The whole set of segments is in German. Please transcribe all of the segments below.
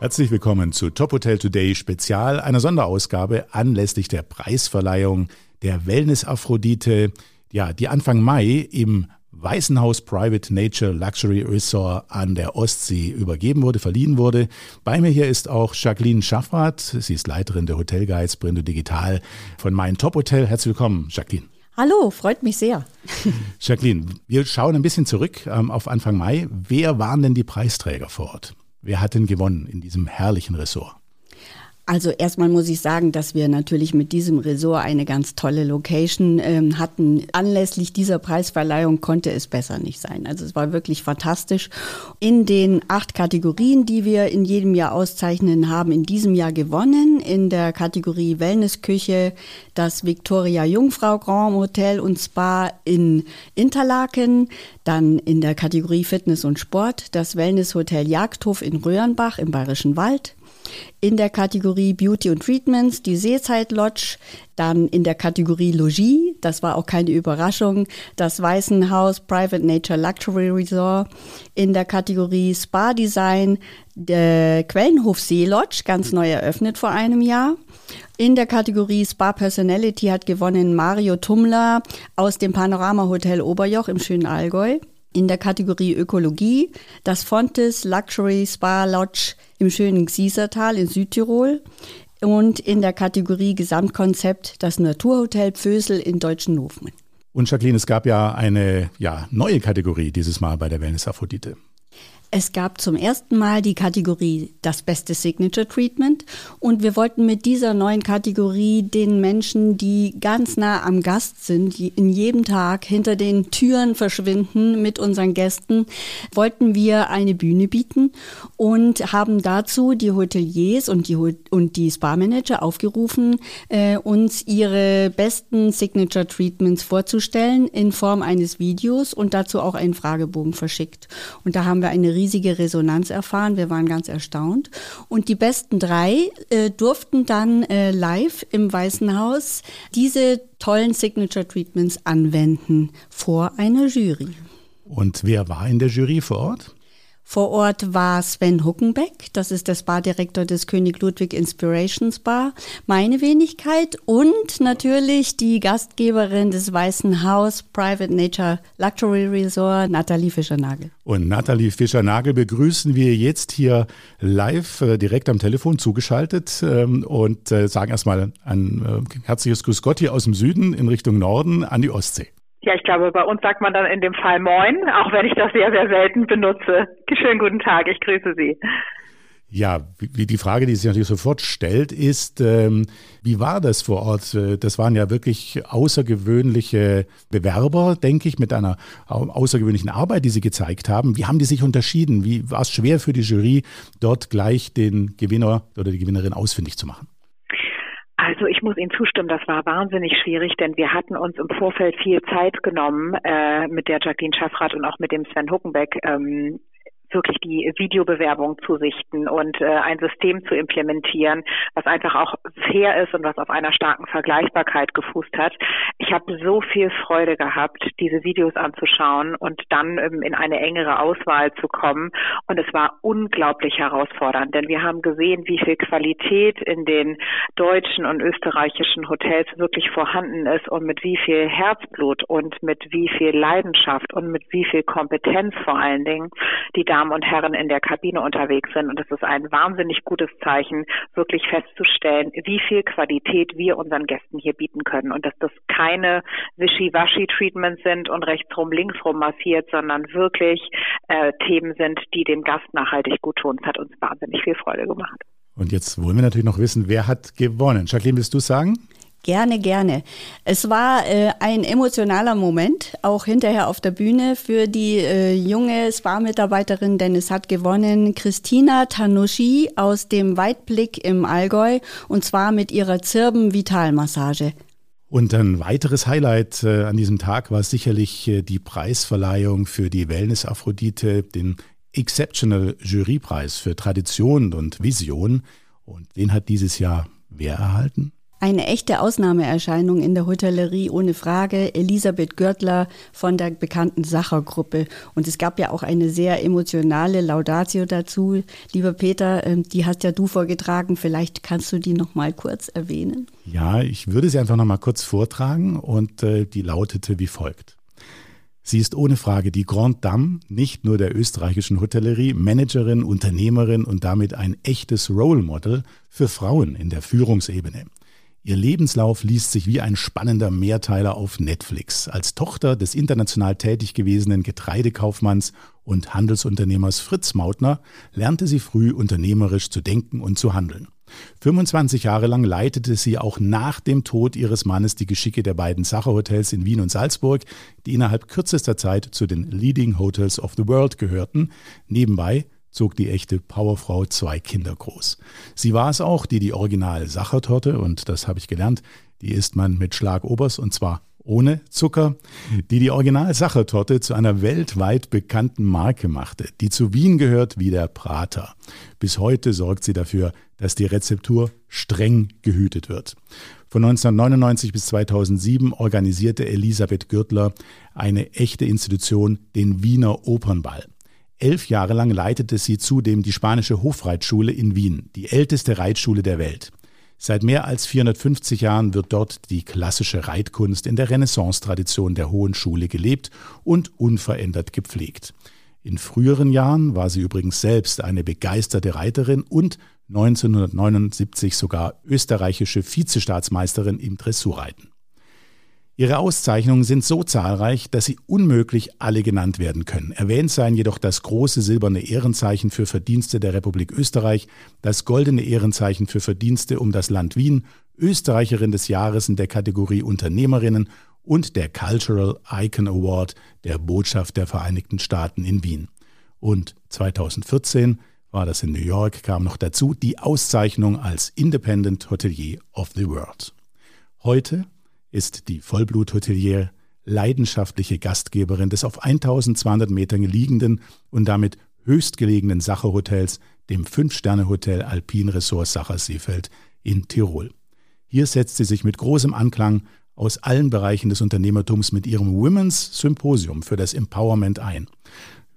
Herzlich willkommen zu Top Hotel Today Spezial, einer Sonderausgabe anlässlich der Preisverleihung der Wellness Aphrodite, ja, die Anfang Mai im Weißenhaus Private Nature Luxury Resort an der Ostsee übergeben wurde, verliehen wurde. Bei mir hier ist auch Jacqueline Schaffrath. Sie ist Leiterin der Hotelguides Brendo Digital von Mein Top Hotel. Herzlich willkommen, Jacqueline. Hallo, freut mich sehr. Jacqueline, wir schauen ein bisschen zurück ähm, auf Anfang Mai. Wer waren denn die Preisträger vor Ort? Wer hat denn gewonnen in diesem herrlichen Ressort? Also erstmal muss ich sagen, dass wir natürlich mit diesem Resort eine ganz tolle Location ähm, hatten. Anlässlich dieser Preisverleihung konnte es besser nicht sein. Also es war wirklich fantastisch. In den acht Kategorien, die wir in jedem Jahr auszeichnen, haben in diesem Jahr gewonnen. In der Kategorie Wellnessküche das Victoria Jungfrau Grand Hotel und Spa in Interlaken. Dann in der Kategorie Fitness und Sport das Wellnesshotel Jagdhof in Röhrenbach im Bayerischen Wald in der Kategorie Beauty und Treatments die Seezeit Lodge, dann in der Kategorie Logis, das war auch keine Überraschung, das Weißenhaus Private Nature Luxury Resort, in der Kategorie Spa Design der Quellenhof See Lodge, ganz neu eröffnet vor einem Jahr. In der Kategorie Spa Personality hat gewonnen Mario Tumler aus dem Panorama Hotel Oberjoch im schönen Allgäu in der Kategorie Ökologie das Fontes Luxury Spa Lodge im schönen Xiesertal in Südtirol und in der Kategorie Gesamtkonzept das Naturhotel Pfösel in Deutschenhofen. Und Jacqueline, es gab ja eine ja, neue Kategorie dieses Mal bei der Wellness Aphrodite. Es gab zum ersten Mal die Kategorie das beste Signature Treatment und wir wollten mit dieser neuen Kategorie den Menschen, die ganz nah am Gast sind, in jedem Tag hinter den Türen verschwinden mit unseren Gästen, wollten wir eine Bühne bieten und haben dazu die Hoteliers und die, und die Spa-Manager aufgerufen, äh, uns ihre besten Signature Treatments vorzustellen in Form eines Videos und dazu auch einen Fragebogen verschickt. Und da haben wir eine riesige Resonanz erfahren. Wir waren ganz erstaunt. Und die besten drei äh, durften dann äh, live im Weißen Haus diese tollen Signature Treatments anwenden vor einer Jury. Und wer war in der Jury vor Ort? Vor Ort war Sven Huckenbeck, das ist der Spa-Direktor des König Ludwig Inspiration Spa, meine Wenigkeit und natürlich die Gastgeberin des Weißen Haus Private Nature Luxury Resort, Nathalie Fischernagel. Und Nathalie Fischernagel begrüßen wir jetzt hier live äh, direkt am Telefon zugeschaltet ähm, und äh, sagen erstmal ein äh, herzliches Grüß Gott hier aus dem Süden in Richtung Norden an die Ostsee. Ja, ich glaube, bei uns sagt man dann in dem Fall Moin, auch wenn ich das sehr, sehr selten benutze. Schönen guten Tag, ich grüße Sie. Ja, wie die Frage, die sich natürlich sofort stellt, ist, ähm, wie war das vor Ort? Äh, das waren ja wirklich außergewöhnliche Bewerber, denke ich, mit einer außergewöhnlichen Arbeit, die sie gezeigt haben. Wie haben die sich unterschieden? Wie war es schwer für die Jury, dort gleich den Gewinner oder die Gewinnerin ausfindig zu machen? Also ich muss Ihnen zustimmen, das war wahnsinnig schwierig, denn wir hatten uns im Vorfeld viel Zeit genommen äh, mit der Jacqueline Schaffrath und auch mit dem Sven Huckenbeck ähm, wirklich die Videobewerbung zu sichten und äh, ein System zu implementieren, was einfach auch fair ist und was auf einer starken Vergleichbarkeit gefußt hat. Ich habe so viel Freude gehabt, diese Videos anzuschauen und dann ähm, in eine engere Auswahl zu kommen. Und es war unglaublich herausfordernd, denn wir haben gesehen, wie viel Qualität in den deutschen und österreichischen Hotels wirklich vorhanden ist und mit wie viel Herzblut und mit wie viel Leidenschaft und mit wie viel Kompetenz vor allen Dingen die Damen Damen und Herren in der Kabine unterwegs sind. Und es ist ein wahnsinnig gutes Zeichen, wirklich festzustellen, wie viel Qualität wir unseren Gästen hier bieten können. Und dass das keine Wischi-Waschi-Treatments sind und rechtsrum, linksrum massiert, sondern wirklich äh, Themen sind, die dem Gast nachhaltig gut tun. Es hat uns wahnsinnig viel Freude gemacht. Und jetzt wollen wir natürlich noch wissen, wer hat gewonnen. Jacqueline, willst du sagen? Gerne, gerne. Es war äh, ein emotionaler Moment, auch hinterher auf der Bühne für die äh, junge Spa-Mitarbeiterin, denn es hat gewonnen Christina Tanushi aus dem Weitblick im Allgäu und zwar mit ihrer Zirben-Vitalmassage. Und ein weiteres Highlight äh, an diesem Tag war sicherlich äh, die Preisverleihung für die Wellness Aphrodite, den Exceptional Jurypreis für Tradition und Vision. Und den hat dieses Jahr wer erhalten? Eine echte Ausnahmeerscheinung in der Hotellerie, ohne Frage. Elisabeth Görtler von der bekannten Sacher-Gruppe. Und es gab ja auch eine sehr emotionale Laudatio dazu. Lieber Peter, ähm, die hast ja du vorgetragen. Vielleicht kannst du die noch mal kurz erwähnen. Ja, ich würde sie einfach noch mal kurz vortragen und äh, die lautete wie folgt. Sie ist ohne Frage die Grande Dame, nicht nur der österreichischen Hotellerie, Managerin, Unternehmerin und damit ein echtes Role Model für Frauen in der Führungsebene. Ihr Lebenslauf liest sich wie ein spannender Mehrteiler auf Netflix. Als Tochter des international tätig gewesenen Getreidekaufmanns und Handelsunternehmers Fritz Mautner lernte sie früh unternehmerisch zu denken und zu handeln. 25 Jahre lang leitete sie auch nach dem Tod ihres Mannes die Geschicke der beiden Sacher-Hotels in Wien und Salzburg, die innerhalb kürzester Zeit zu den Leading Hotels of the World gehörten. Nebenbei zog die echte Powerfrau zwei Kinder groß. Sie war es auch, die die original Sachertorte, und das habe ich gelernt, die isst man mit Schlagobers und zwar ohne Zucker, die die Original-Sachertorte zu einer weltweit bekannten Marke machte, die zu Wien gehört wie der Prater. Bis heute sorgt sie dafür, dass die Rezeptur streng gehütet wird. Von 1999 bis 2007 organisierte Elisabeth Gürtler eine echte Institution, den Wiener Opernball. Elf Jahre lang leitete sie zudem die spanische Hofreitschule in Wien, die älteste Reitschule der Welt. Seit mehr als 450 Jahren wird dort die klassische Reitkunst in der Renaissance-Tradition der Hohen Schule gelebt und unverändert gepflegt. In früheren Jahren war sie übrigens selbst eine begeisterte Reiterin und 1979 sogar österreichische Vizestaatsmeisterin im Dressurreiten. Ihre Auszeichnungen sind so zahlreich, dass sie unmöglich alle genannt werden können. Erwähnt seien jedoch das große silberne Ehrenzeichen für Verdienste der Republik Österreich, das goldene Ehrenzeichen für Verdienste um das Land Wien, Österreicherin des Jahres in der Kategorie Unternehmerinnen und der Cultural Icon Award der Botschaft der Vereinigten Staaten in Wien. Und 2014 war das in New York, kam noch dazu die Auszeichnung als Independent Hotelier of the World. Heute ist die Vollblut-Hotelier leidenschaftliche Gastgeberin des auf 1200 Metern liegenden und damit höchstgelegenen Sacher-Hotels, dem Fünf-Sterne-Hotel Alpin Resort Sacher-Seefeld in Tirol. Hier setzt sie sich mit großem Anklang aus allen Bereichen des Unternehmertums mit ihrem Women's Symposium für das Empowerment ein.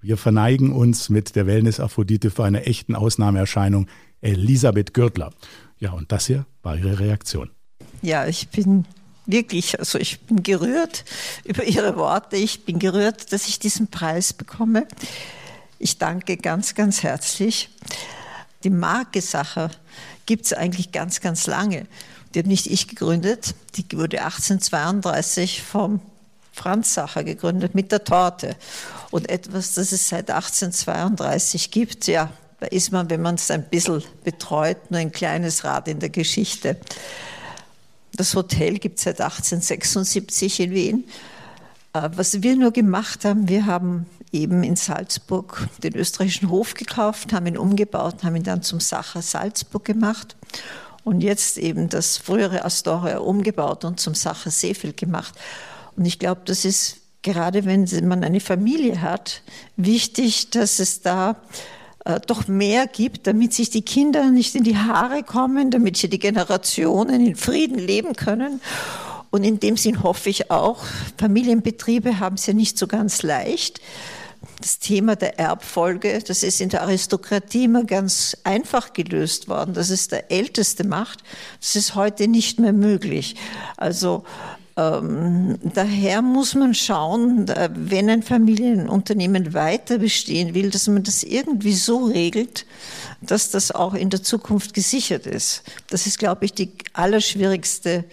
Wir verneigen uns mit der Wellness-Aphrodite für eine echten Ausnahmeerscheinung, Elisabeth Gürtler. Ja, und das hier war ihre Reaktion. Ja, ich bin wirklich, also ich bin gerührt über Ihre Worte. Ich bin gerührt, dass ich diesen Preis bekomme. Ich danke ganz, ganz herzlich. Die Marke Sacher gibt es eigentlich ganz, ganz lange. Die habe nicht ich gegründet. Die wurde 1832 vom Franz Sacher gegründet mit der Torte. Und etwas, das es seit 1832 gibt, ja, da ist man, wenn man es ein bisschen betreut, nur ein kleines Rad in der Geschichte. Das Hotel gibt es seit 1876 in Wien. Äh, was wir nur gemacht haben, wir haben eben in Salzburg den österreichischen Hof gekauft, haben ihn umgebaut, haben ihn dann zum Sacher Salzburg gemacht und jetzt eben das frühere Astoria umgebaut und zum Sacher Seefeld gemacht. Und ich glaube, das ist gerade, wenn man eine Familie hat, wichtig, dass es da äh, doch mehr gibt, damit sich die Kinder nicht in die Haare kommen, damit hier die Generationen in Frieden leben können. Und in dem Sinn hoffe ich auch, Familienbetriebe haben es ja nicht so ganz leicht. Das Thema der Erbfolge, das ist in der Aristokratie immer ganz einfach gelöst worden, dass es der Älteste macht. Das ist heute nicht mehr möglich. Also ähm, daher muss man schauen, wenn ein Familienunternehmen weiter bestehen will, dass man das irgendwie so regelt, dass das auch in der Zukunft gesichert ist. Das ist, glaube ich, die allerschwierigste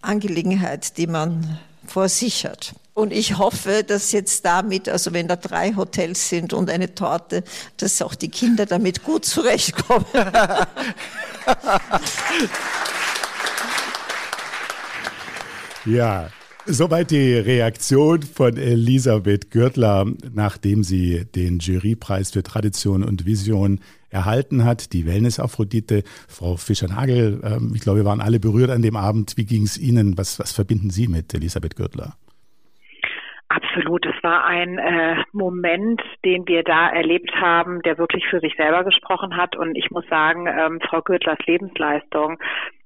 Angelegenheit, die man vor sich hat. Und ich hoffe, dass jetzt damit, also wenn da drei Hotels sind und eine Torte, dass auch die Kinder damit gut zurechtkommen. Ja, Soweit die Reaktion von Elisabeth Gürtler, nachdem sie den Jurypreis für Tradition und Vision erhalten hat, die Wellness-Aphrodite. Frau Fischer-Nagel, ähm, ich glaube, wir waren alle berührt an dem Abend. Wie ging es Ihnen? Was, was verbinden Sie mit Elisabeth Gürtler? Absolut. Es war ein äh, Moment, den wir da erlebt haben, der wirklich für sich selber gesprochen hat. Und ich muss sagen, ähm, Frau Gürtlers Lebensleistung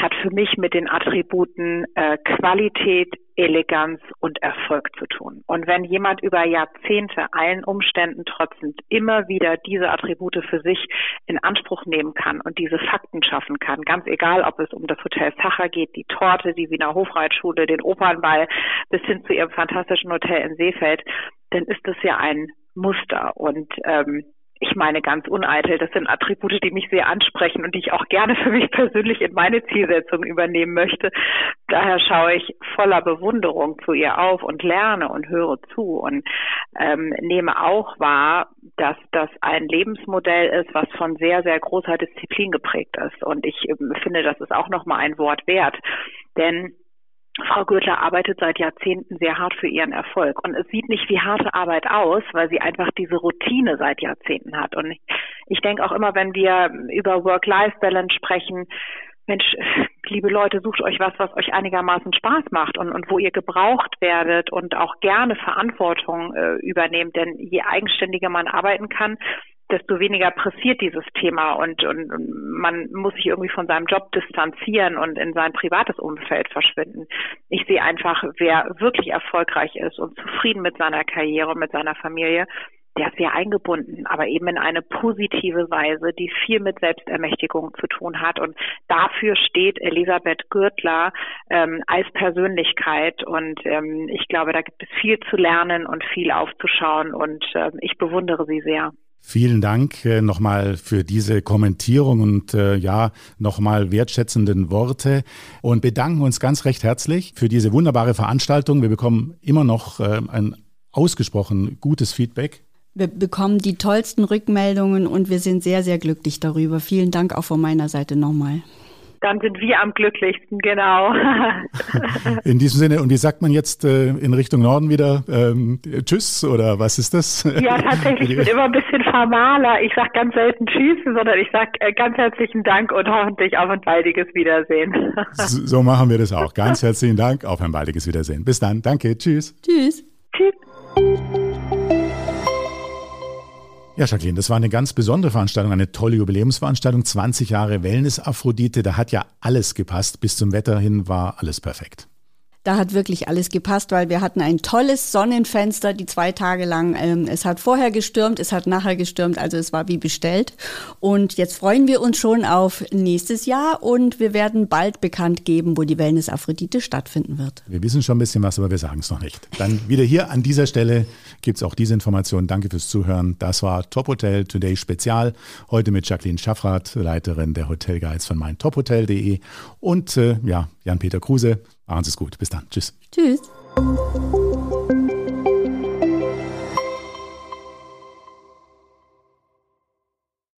hat für mich mit den Attributen äh, Qualität, Eleganz und Erfolg zu tun. Und wenn jemand über Jahrzehnte allen Umständen trotzend immer wieder diese Attribute für sich in Anspruch nehmen kann und diese Fakten schaffen kann, ganz egal, ob es um das Hotel Sacher geht, die Torte, die Wiener Hofreitschule, den Opernball bis hin zu ihrem fantastischen Hotel in Seefeld, dann ist das ja ein Muster. Und ähm, ich meine ganz uneitel, das sind Attribute, die mich sehr ansprechen und die ich auch gerne für mich persönlich in meine Zielsetzung übernehmen möchte. Daher schaue ich voller Bewunderung zu ihr auf und lerne und höre zu und ähm, nehme auch wahr, dass das ein Lebensmodell ist, was von sehr, sehr großer Disziplin geprägt ist. Und ich ähm, finde, das ist auch nochmal ein Wort wert. Denn Frau Gürtler arbeitet seit Jahrzehnten sehr hart für ihren Erfolg. Und es sieht nicht wie harte Arbeit aus, weil sie einfach diese Routine seit Jahrzehnten hat. Und ich, denke auch immer, wenn wir über Work-Life-Balance sprechen, Mensch, liebe Leute, sucht euch was, was euch einigermaßen Spaß macht und, und wo ihr gebraucht werdet und auch gerne Verantwortung äh, übernehmt. Denn je eigenständiger man arbeiten kann, desto weniger pressiert dieses Thema und, und, und man muss sich irgendwie von seinem Job distanzieren und in sein privates Umfeld verschwinden. Ich sehe einfach, wer wirklich erfolgreich ist und zufrieden mit seiner Karriere und mit seiner Familie, der ist sehr eingebunden, aber eben in eine positive Weise, die viel mit Selbstermächtigung zu tun hat. Und dafür steht Elisabeth Gürtler ähm, als Persönlichkeit. Und ähm, ich glaube, da gibt es viel zu lernen und viel aufzuschauen. Und äh, ich bewundere sie sehr. Vielen Dank äh, nochmal für diese Kommentierung und äh, ja, nochmal wertschätzenden Worte und bedanken uns ganz recht herzlich für diese wunderbare Veranstaltung. Wir bekommen immer noch äh, ein ausgesprochen gutes Feedback. Wir bekommen die tollsten Rückmeldungen und wir sind sehr, sehr glücklich darüber. Vielen Dank auch von meiner Seite nochmal dann sind wir am glücklichsten, genau. in diesem Sinne, und wie sagt man jetzt äh, in Richtung Norden wieder ähm, Tschüss oder was ist das? Ja, tatsächlich, ich bin immer ein bisschen formaler. Ich sage ganz selten Tschüss, sondern ich sage äh, ganz herzlichen Dank und hoffentlich auf ein baldiges Wiedersehen. so, so machen wir das auch. Ganz herzlichen Dank, auf ein baldiges Wiedersehen. Bis dann, danke, tschüss. Tschüss. Tschüss. Ja, Jacqueline, das war eine ganz besondere Veranstaltung, eine tolle Jubiläumsveranstaltung. 20 Jahre Wellness Aphrodite, da hat ja alles gepasst. Bis zum Wetter hin war alles perfekt. Da hat wirklich alles gepasst, weil wir hatten ein tolles Sonnenfenster, die zwei Tage lang. Ähm, es hat vorher gestürmt, es hat nachher gestürmt, also es war wie bestellt. Und jetzt freuen wir uns schon auf nächstes Jahr und wir werden bald bekannt geben, wo die Wellness Aphrodite stattfinden wird. Wir wissen schon ein bisschen was, aber wir sagen es noch nicht. Dann wieder hier an dieser Stelle gibt es auch diese Information. Danke fürs Zuhören. Das war Top Hotel Today Spezial. Heute mit Jacqueline Schaffrath, Leiterin der Hotelguides von meintophotel.de und äh, ja, Jan-Peter Kruse. Machen Sie es gut. Bis dann. Tschüss. Tschüss.